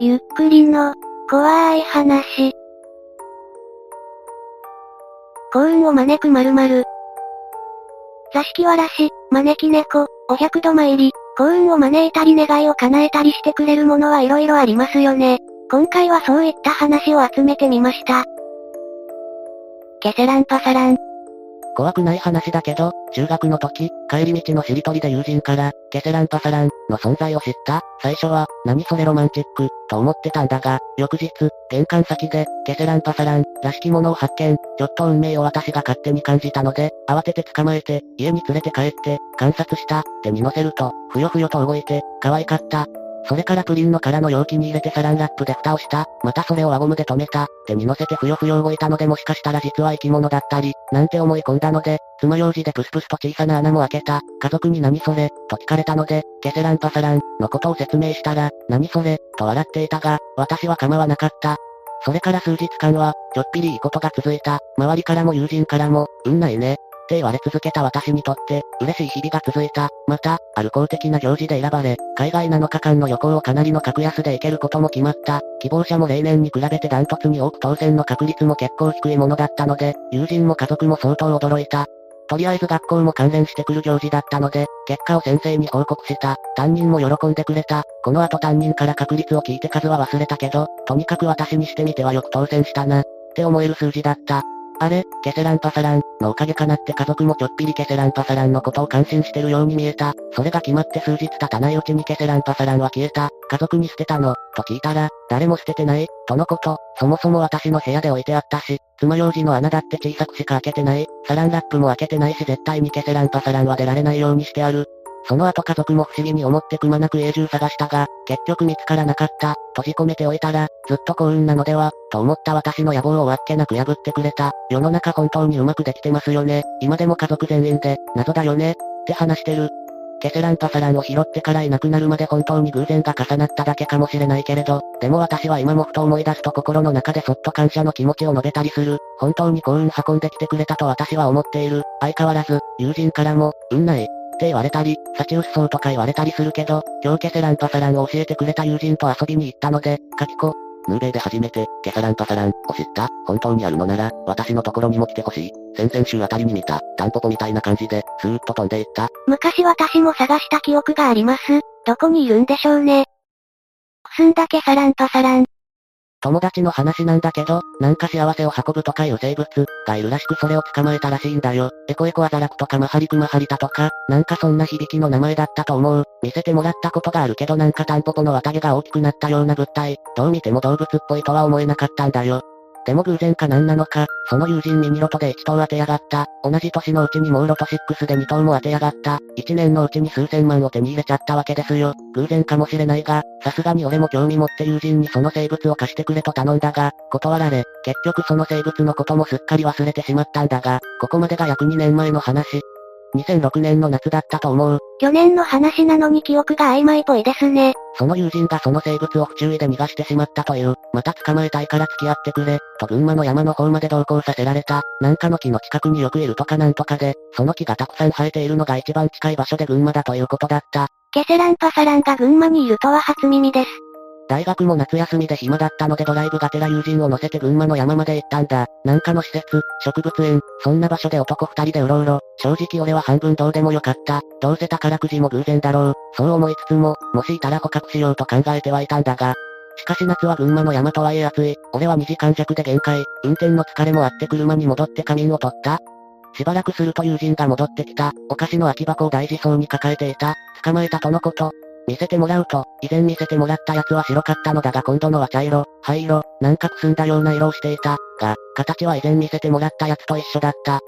ゆっくりの、怖い話。幸運を招く〇〇。座敷わらし、招き猫、お百度参り、幸運を招いたり願いを叶えたりしてくれるものはいろいろありますよね。今回はそういった話を集めてみました。ケセランパサラン。怖くない話だけど、中学の時、帰り道のしりとりで友人から、ケセランパサランの存在を知った。最初は、何それロマンチック、と思ってたんだが、翌日、玄関先で、ケセランパサラン、らしきものを発見。ちょっと運命を私が勝手に感じたので、慌てて捕まえて、家に連れて帰って、観察した、手に乗せると、ふよふよと動いて、可愛かった。それからプリンの殻の容器に入れてサランラップで蓋をした。またそれを輪ゴムで留めた。手に乗せてふよふよ動いたのでもしかしたら実は生き物だったり、なんて思い込んだので、爪楊枝でプスプスと小さな穴も開けた。家族に何それ？と聞かれたので、ケセランパサランのことを説明したら、何それ？と笑っていたが、私は構わなかった。それから数日間は、ちょっぴりいいことが続いた。周りからも友人からも、運ないね、って言われ続けた私にとって、嬉しい日々が続いた。また、ある公的な行事で選ばれ、海外7日間の旅行をかなりの格安で行けることも決まった。希望者も例年に比べてダントツに多く当選の確率も結構低いものだったので、友人も家族も相当驚いた。とりあえず学校も関連してくる行事だったので、結果を先生に報告した。担任も喜んでくれた。この後担任から確率を聞いて数は忘れたけど、とにかく私にしてみてはよく当選したな。って思える数字だった。あれ、ケセランパサラン、のおかげかなって家族もちょっぴりケセランパサランのことを感心してるように見えた。それが決まって数日経たないうちにケセランパサランは消えた。家族に捨てたの、と聞いたら、誰も捨ててない、とのこと。そもそも私の部屋で置いてあったし、爪楊枝の穴だって小さくしか開けてない。サランラップも開けてないし絶対にケセランパサランは出られないようにしてある。その後家族も不思議に思ってくまなく家中探したが、結局見つからなかった。閉じ込めておいたら、ずっと幸運なのでは、と思った私の野望をわっけなく破ってくれた。世の中本当にうまくできてますよね。今でも家族全員で、謎だよね。って話してる。ケセランパサランを拾ってからいなくなるまで本当に偶然が重なっただけかもしれないけれど、でも私は今もふと思い出すと心の中でそっと感謝の気持ちを述べたりする。本当に幸運運んできてくれたと私は思っている。相変わらず、友人からも、運ない、って言われたり、サチウスソーとか言われたりするけど、今日ケセランパサランを教えてくれた友人と遊びに行ったので、カキコ。ヌーベイで初めて、ケサランパサランを知った。本当にあるのなら、私のところにも来てほしい。先々週あたりに見た、タンポポみたいな感じで、スーッと飛んでいった。昔私も探した記憶があります。どこにいるんでしょうね。くすんだケサランパサラン。友達の話なんだけど、なんか幸せを運ぶとかいう生物がいるらしくそれを捕まえたらしいんだよ。エコエコアザラクとかマハリクマハリタとか、なんかそんな響きの名前だったと思う。見せてもらったことがあるけどなんかタンポポの綿毛が大きくなったような物体。どう見ても動物っぽいとは思えなかったんだよ。でも偶然か何なのか、その友人ミニロトで1頭当てやがった。同じ年のうちにモーロト6で2頭も当てやがった。1年のうちに数千万を手に入れちゃったわけですよ。偶然かもしれないが、さすがに俺も興味持って友人にその生物を貸してくれと頼んだが、断られ、結局その生物のこともすっかり忘れてしまったんだが、ここまでが約2年前の話。2006年の夏だったと思う。去年の話なのに記憶が曖昧っぽいですね。その友人がその生物を不注意で逃がしてしまったという、また捕まえたいから付き合ってくれ、と群馬の山の方まで同行させられた。なんかの木の近くによくいるとかなんとかで、その木がたくさん生えているのが一番近い場所で群馬だということだった。ケセランパサランが群馬にいるとは初耳です。大学も夏休みで暇だったのでドライブがてら友人を乗せて群馬の山まで行ったんだ。なんかの施設、植物園、そんな場所で男二人でうろうろ。正直俺は半分どうでもよかった。どうせ宝くじも偶然だろう。そう思いつつも、もしいたら捕獲しようと考えてはいたんだが。しかし夏は群馬の山とはいえ暑い。俺は2時間弱で限界。運転の疲れもあって車に戻って仮眠を取った。しばらくすると友人が戻ってきた。お菓子の空き箱を大事そうに抱えていた。捕まえたとのこと。見せてもらうと、以前見せてもらったやつは白かったのだが今度のは茶色、灰色、なんかくすんだような色をしていた。が、形は以前見せてもらったやつと一緒だった。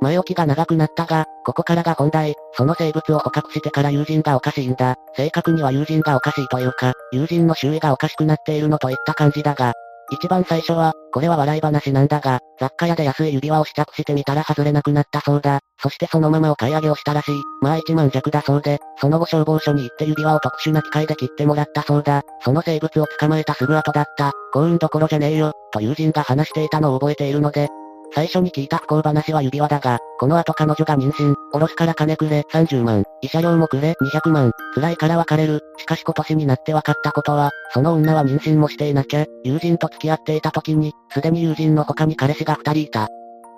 前置きが長くなったが、ここからが本題、その生物を捕獲してから友人がおかしいんだ。正確には友人がおかしいというか、友人の周囲がおかしくなっているのといった感じだが、一番最初は、これは笑い話なんだが、雑貨屋で安い指輪を試着してみたら外れなくなったそうだ。そしてそのままお買い上げをしたらしい。まあ一万弱だそうで、その後消防署に行って指輪を特殊な機械で切ってもらったそうだ。その生物を捕まえたすぐ後だった。幸運どころじゃねえよ、と友人が話していたのを覚えているので、最初に聞いた不幸話は指輪だが、この後彼女が妊娠、おろすから金くれ、30万、慰謝料もくれ、200万、辛いから別れる。しかし今年になって分かったことは、その女は妊娠もしていなきゃ、友人と付き合っていた時に、すでに友人の他に彼氏が2人いた。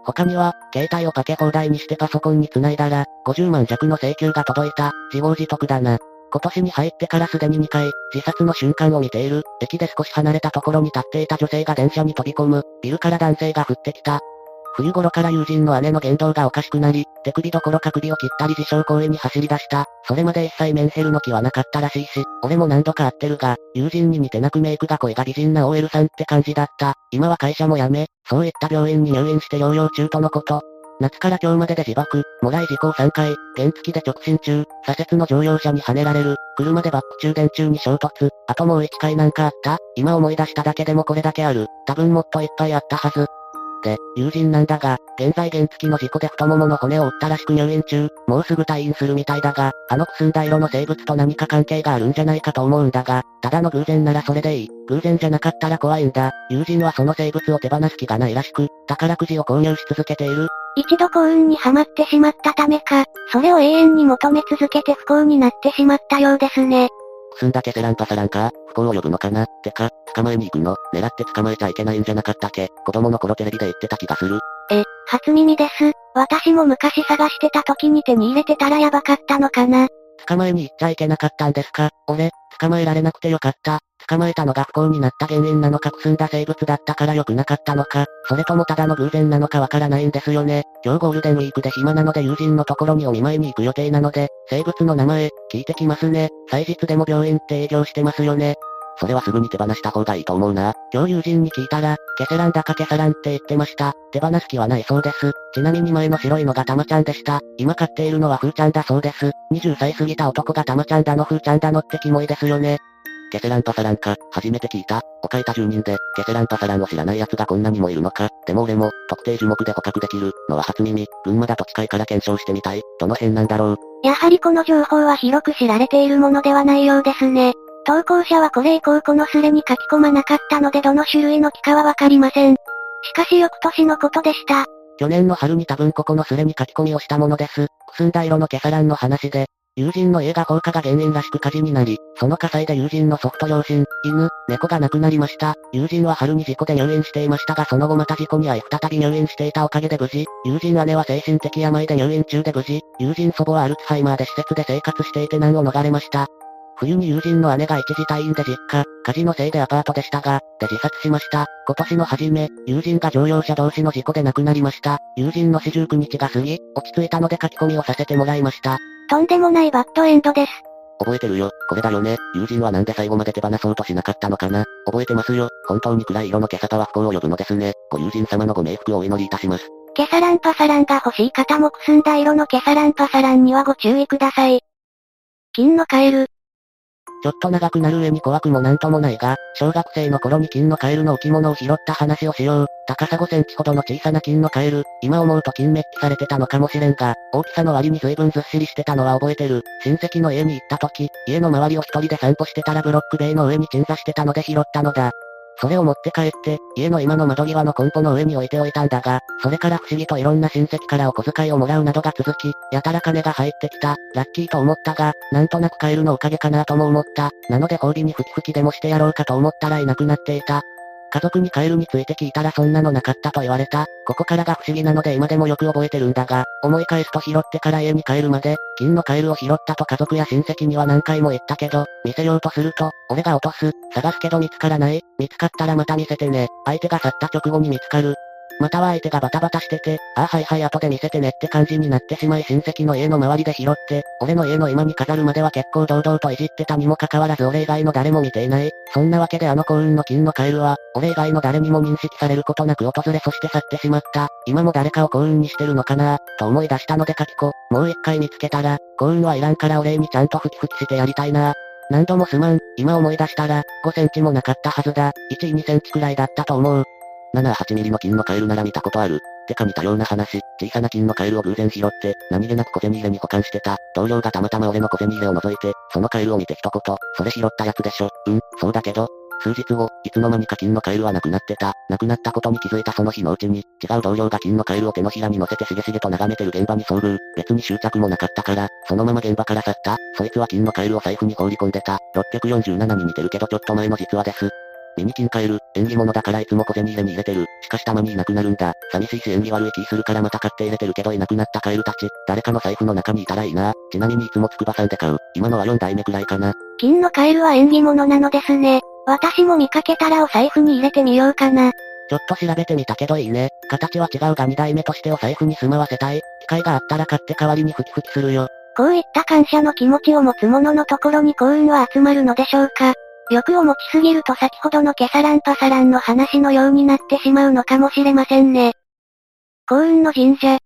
他には、携帯をかけ放題にしてパソコンに繋いだら、50万弱の請求が届いた、自業自得だな。今年に入ってからすでに2回、自殺の瞬間を見ている、駅で少し離れたところに立っていた女性が電車に飛び込む、ビルから男性が降ってきた、冬頃から友人の姉の言動がおかしくなり、手首どころか首を切ったり自傷行為に走り出した。それまで一切メンヘルの気はなかったらしいし、俺も何度か会ってるが、友人に似てなくメイクが声が美人な OL さんって感じだった。今は会社も辞め、そういった病院に入院して療養中とのこと。夏から今日までで自爆、もらい事故3回、原付で直進中、左折の乗用車に跳ねられる、車でバック中電中に衝突、あともう1回なんかあった？今思い出しただけでもこれだけある。多分もっといっぱいあったはず。で、友人なんだが、現在原付の事故で太ももの骨を折ったらしく入院中、もうすぐ退院するみたいだが、あのくすんだ色の生物と何か関係があるんじゃないかと思うんだが、ただの偶然ならそれでいい。偶然じゃなかったら怖いんだ。友人はその生物を手放す気がないらしく、宝くじを購入し続けている。一度幸運にはまってしまったためか、それを永遠に求め続けて不幸になってしまったようですね。くすんだケセランパサランか不幸を呼ぶのかなてか、捕まえに行くの？狙って捕まえちゃいけないんじゃなかったっけ？子供の頃テレビで言ってた気がする。え、初耳です。私も昔探してた時に手に入れてたらやばかったのかな。捕まえに行っちゃいけなかったんですか？俺、捕まえられなくてよかった。捕まえたのが不幸になった原因なのかくすんだ生物だったから良くなかったのか、それともただの偶然なのかわからないんですよね。今日ゴールデンウィークで暇なので友人のところにお見舞いに行く予定なので、生物の名前、聞いてきますね。祭日でも病院って営業してますよね。それはすぐに手放した方がいいと思うな。今日友人に聞いたら、ケセランだかケサランって言ってました。手放す気はないそうです。ちなみに前の白いのがタマちゃんでした。今飼っているのはフーちゃんだそうです。20歳過ぎた男がタマちゃんだのフーちゃんだのってキモいですよね。ケセランパサランか、初めて聞いた。岡いた住人で、ケセランパサランを知らない奴がこんなにもいるのか。でも俺も、特定樹木で捕獲できるのは初耳。群馬だと近いから検証してみたい。どの辺なんだろう。やはりこの情報は広く知られているものではないようですね。投稿者はこれ以降このスレに書き込まなかったのでどの種類の木かはわかりません。しかし翌年のことでした。去年の春に多分ここのスレに書き込みをしたものです。くすんだ色のケサランの話で、友人の家が放火が原因らしく火事になり、その火災で友人の祖父と両親、犬、猫が亡くなりました。友人は春に事故で入院していましたがその後また事故に遭い再び入院していたおかげで無事、友人姉は精神的病で入院中で無事、友人祖母はアルツハイマーで施設で生活していて難を逃れました。冬に友人の姉が一時退院で実家、火事のせいでアパートでしたが、で自殺しました。今年の初め、友人が乗用車同士の事故で亡くなりました。友人の四十九日が過ぎ、落ち着いたので書き込みをさせてもらいました。とんでもないバッドエンドです。覚えてるよ、これだよね。友人はなんで最後まで手放そうとしなかったのかな。覚えてますよ。本当に暗い色の今朝は不幸を呼ぶのですね。ご友人様のご冥福をお祈りいたします。ケサランパサランが欲しい方もくすんだ色のケサランパサランにはご注意ください。金のカエル。ちょっと長くなる上に怖くもなんともないが、小学生の頃に金のカエルの置物を拾った話をしよう。高さ5センチほどの小さな金のカエル。今思うと金メッキされてたのかもしれんが、大きさの割に随分ずっしりしてたのは覚えてる。親戚の家に行った時、家の周りを一人で散歩してたらブロック塀の上に鎮座してたので拾ったのだ。それを持って帰って、家の今の窓際のコンポの上に置いておいたんだが、それから不思議といろんな親戚からお小遣いをもらうなどが続き、やたら金が入ってきた、ラッキーと思ったが、なんとなくカエルのおかげかなとも思った。なので褒美にふきふきでもしてやろうかと思ったらいなくなっていた。家族にカエルについて聞いたらそんなのなかったと言われた。ここからが不思議なので今でもよく覚えてるんだが、思い返すと拾ってから家に帰るまで、金のカエルを拾ったと家族や親戚には何回も言ったけど、見せようとすると、俺が落とす、探すけど見つからない、見つかったらまた見せてね、相手が去った直後に見つかる。または相手がバタバタしてて、ああはいはい後で見せてねって感じになってしまい親戚の家の周りで拾って、俺の家の今に飾るまでは結構堂々といじってたにもかかわらず俺以外の誰も見ていない。そんなわけであの幸運の金のカエルは、俺以外の誰にも認識されることなく訪れそして去ってしまった。今も誰かを幸運にしてるのかなと思い出したので書き子、もう一回見つけたら、幸運はいらんからお礼にちゃんとフキフキしてやりたいな。何度もすまん、今思い出したら、5センチもなかったはずだ。1位、2センチくらいだったと思う。7、8ミリの金のカエルなら見たことある。てか見たような話、小さな金のカエルを偶然拾って、何気なく小銭入れに保管してた。同僚がたまたま俺の小銭入れを覗いて、そのカエルを見て一言、それ拾ったやつでしょ。うん、そうだけど、数日後、いつの間にか金のカエルはなくなってた。なくなったことに気づいたその日のうちに、違う同僚が金のカエルを手のひらに乗せてしげしげと眺めてる現場に遭遇。別に執着もなかったから、そのまま現場から去った。そいつは金のカエルを財布に放り込んでた。647に似てるけどちょっと前の実話です。ミニ金カエル、縁起物だからいつも小銭入れに入れてる。しかしたまにいなくなるんだ。寂しいし縁起悪い気するからまた買って入れてるけどいなくなったカエルたち。誰かの財布の中にいたらいいな。ちなみにいつも筑波山で買う。今のは4代目くらいかな。金のカエルは縁起物なのですね。私も見かけたらお財布に入れてみようかな。ちょっと調べてみたけどいいね。形は違うが2代目としてお財布に住まわせたい。機会があったら買って代わりにフキフキするよ。こういった感謝の気持ちを持つ者のところに幸運は集まるのでしょうか。欲を持ちすぎると先ほどのケサランパサランの話のようになってしまうのかもしれませんね。幸運の神社。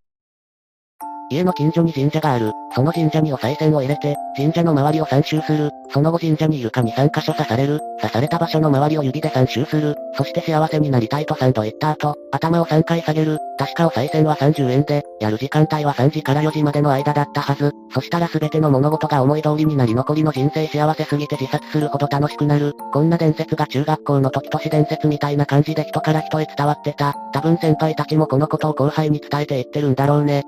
家の近所に神社がある。その神社にお賽銭を入れて、神社の周りを3周する。その後神社に床に3箇所刺される。刺された場所の周りを指で3周する。そして幸せになりたいと3度言った後、頭を3回下げる。確かお賽銭は30円で、やる時間帯は3時から4時までの間だったはず。そしたら全ての物事が思い通りになり残りの人生幸せすぎて自殺するほど楽しくなる。こんな伝説が中学校の時都市伝説みたいな感じで人から人へ伝わってた。多分先輩たちもこのことを後輩に伝えていってるんだろうね。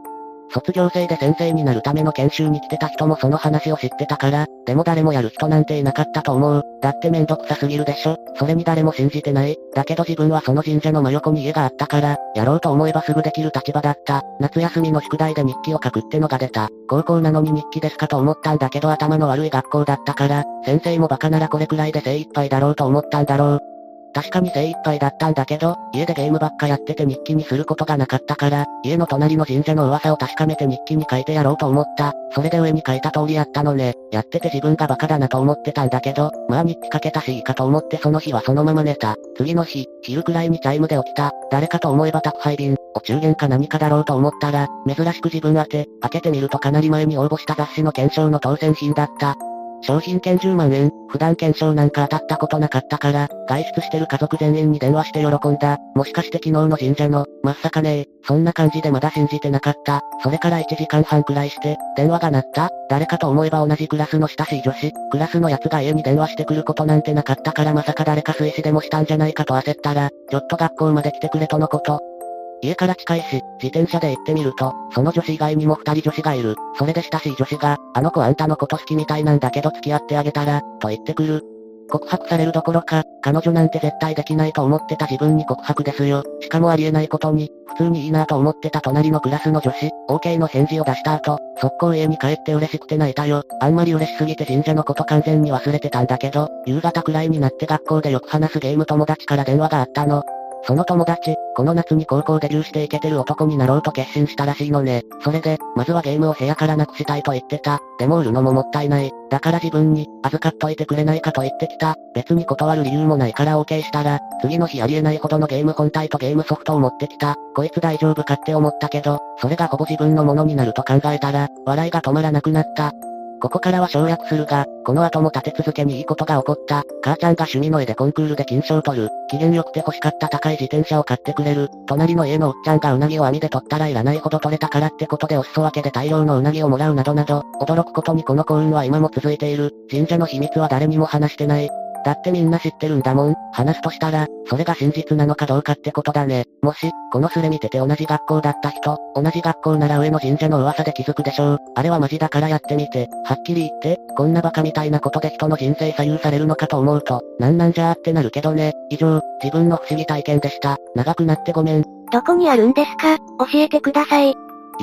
卒業生で先生になるための研修に来てた人もその話を知ってたから、でも誰もやる人なんていなかったと思う。だってめんどくさすぎるでしょ。それに誰も信じてない。だけど自分はその神社の真横に家があったから、やろうと思えばすぐできる立場だった。夏休みの宿題で日記を書くってのが出た。高校なのに日記ですかと思ったんだけど頭の悪い学校だったから、先生もバカならこれくらいで精一杯だろうと思ったんだろう。確かに精一杯だったんだけど、家でゲームばっかやってて日記にすることがなかったから、家の隣の神社の噂を確かめて日記に書いてやろうと思った。それで上に書いた通りやったのね。やってて自分がバカだなと思ってたんだけど、まあ日記書けたしいいかと思ってその日はそのまま寝た。次の日、昼くらいにチャイムで起きた。誰かと思えば宅配便、お中元か何かだろうと思ったら、珍しく自分宛て、開けてみるとかなり前に応募した雑誌の検証の当選品だった。商品券10万円、普段検証なんか当たったことなかったから、外出してる家族全員に電話して喜んだ。もしかして昨日の神社の、まっさかねえ、そんな感じでまだ信じてなかった。それから1時間半くらいして、電話が鳴った。誰かと思えば同じクラスの親しい女子、クラスのやつが家に電話してくることなんてなかったからまさか誰か水死でもしたんじゃないかと焦ったら、ちょっと学校まで来てくれとのこと。家から近いし、自転車で行ってみると、その女子以外にも二人女子がいる。それで親しい女子が、あの子あんたのこと好きみたいなんだけど付き合ってあげたら、と言ってくる。告白されるどころか、彼女なんて絶対できないと思ってた自分に告白ですよ。しかもありえないことに、普通にいいなと思ってた隣のクラスの女子、OK の返事を出した後、速攻家に帰って嬉しくて泣いたよ。あんまり嬉しすぎて神社のこと完全に忘れてたんだけど、夕方くらいになって学校でよく話すゲーム友達から電話があったの。その友達、この夏に高校デビューしていけてる男になろうと決心したらしいのね。それで、まずはゲームを部屋からなくしたいと言ってた。でも売るのももったいない。だから自分に、預かっといてくれないかと言ってきた。別に断る理由もないから OK したら、次の日ありえないほどのゲーム本体とゲームソフトを持ってきた。こいつ大丈夫かって思ったけど、それがほぼ自分のものになると考えたら、笑いが止まらなくなった。ここからは省略するが、この後も立て続けにいいことが起こった。母ちゃんが趣味の絵でコンクールで金賞を取る。機嫌良くて欲しかった高い自転車を買ってくれる。隣の家のおっちゃんがうなぎを網で取ったらいらないほど取れたからってことでお裾分けで大量のうなぎをもらうなどなど、驚くことにこの幸運は今も続いている。神社の秘密は誰にも話してない。だってみんな知ってるんだもん。話すとしたら、それが真実なのかどうかってことだね。もし、このスレ見てて同じ学校だった人、同じ学校なら上の神社の噂で気づくでしょう。あれはマジだからやってみて。はっきり言って、こんなバカみたいなことで人の人生左右されるのかと思うと、なんなんじゃーってなるけどね。以上、自分の不思議体験でした。長くなってごめん。どこにあるんですか？教えてください。い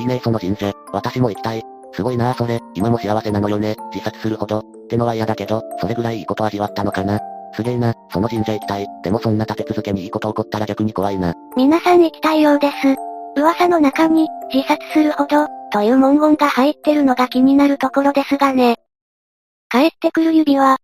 いねその神社。私も行きたい。すごいなあそれ。今も幸せなのよね。自殺するほど。ってのは嫌だけど、それぐらいいいこと味わったのかな。すげえな、その神社行きたい。でもそんな立て続けにいいこと起こったら逆に怖いな。皆さん行きたいようです。噂の中に、自殺するほど、という文言が入ってるのが気になるところですがね。帰ってくる指輪。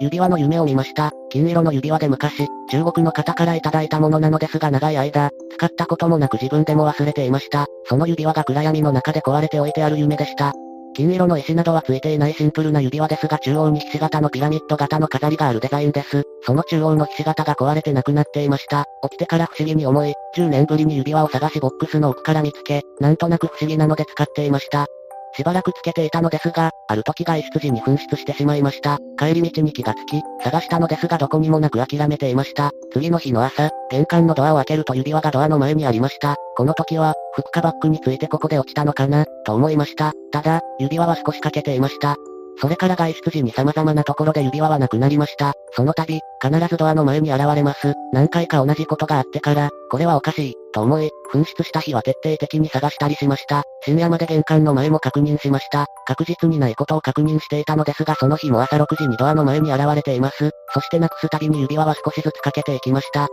指輪の夢を見ました。金色の指輪で昔、中国の方からいただいたものなのですが長い間、使ったこともなく自分でも忘れていました。その指輪が暗闇の中で壊れておいてある夢でした。金色の石などはついていないシンプルな指輪ですが中央にひし形のピラミッド型の飾りがあるデザインです。その中央のひし形が壊れてなくなっていました。起きてから不思議に思い、10年ぶりに指輪を探しボックスの奥から見つけ、なんとなく不思議なので使っていました。しばらくつけていたのですが、ある時外出時に紛失してしまいました。帰り道に気がつき、探したのですがどこにもなく諦めていました。次の日の朝、玄関のドアを開けると指輪がドアの前にありました。この時は、フッカバッグについてここで落ちたのかな、と思いました。ただ、指輪は少し欠けていました。それから外出時に様々なところで指輪はなくなりました。その度、必ずドアの前に現れます。何回か同じことがあってから、これはおかしい、と思い、紛失した日は徹底的に探したりしました。深夜まで玄関の前も確認しました。確実にないことを確認していたのですがその日も朝6時にドアの前に現れています。そしてなくすたびに指輪は少しずつかけていきました。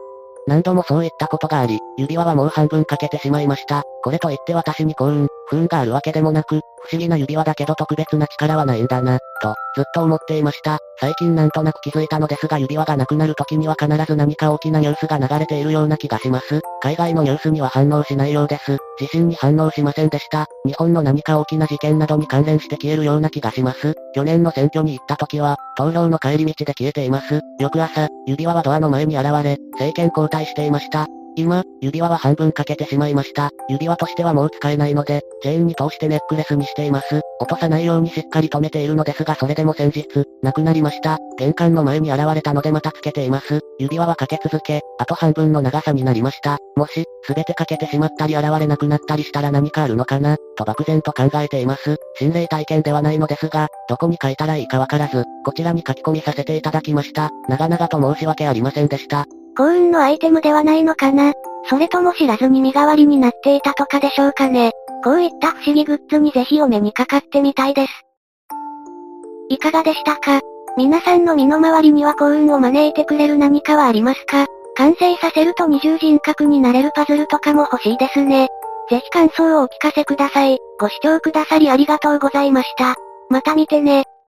何度もそういったことがあり、指輪はもう半分欠けてしまいました。これといって私に幸運、不運があるわけでもなく、不思議な指輪だけど特別な力はないんだな、と、ずっと思っていました。最近なんとなく気づいたのですが指輪がなくなる時には必ず何か大きなニュースが流れているような気がします。海外のニュースには反応しないようです。地震に反応しませんでした。日本の何か大きな事件などに関連して消えるような気がします。去年の選挙に行った時は、投票の帰り道で消えています。翌朝、指輪はドアの前に現れ、政権交代していました。今、指輪は半分欠けてしまいました。指輪としてはもう使えないので、チェーンに通してネックレスにしています。落とさないようにしっかり止めているのですがそれでも先日、なくなりました。玄関の前に現れたのでまたつけています。指輪はかけ続け、あと半分の長さになりました。もし、すべてかけてしまったり現れなくなったりしたら何かあるのかな、と漠然と考えています。心霊体験ではないのですが、どこに書いたらいいかわからず、こちらに書き込みさせていただきました。長々と申し訳ありませんでした。幸運のアイテムではないのかなそれとも知らずに身代わりになっていたとかでしょうかね。こういった不思議グッズにぜひお目にかかってみたいです。いかがでしたか？皆さんの身の回りには幸運を招いてくれる何かはありますか？完成させると二重人格になれるパズルとかも欲しいですね。ぜひ感想をお聞かせください。ご視聴くださりありがとうございました。また見てね。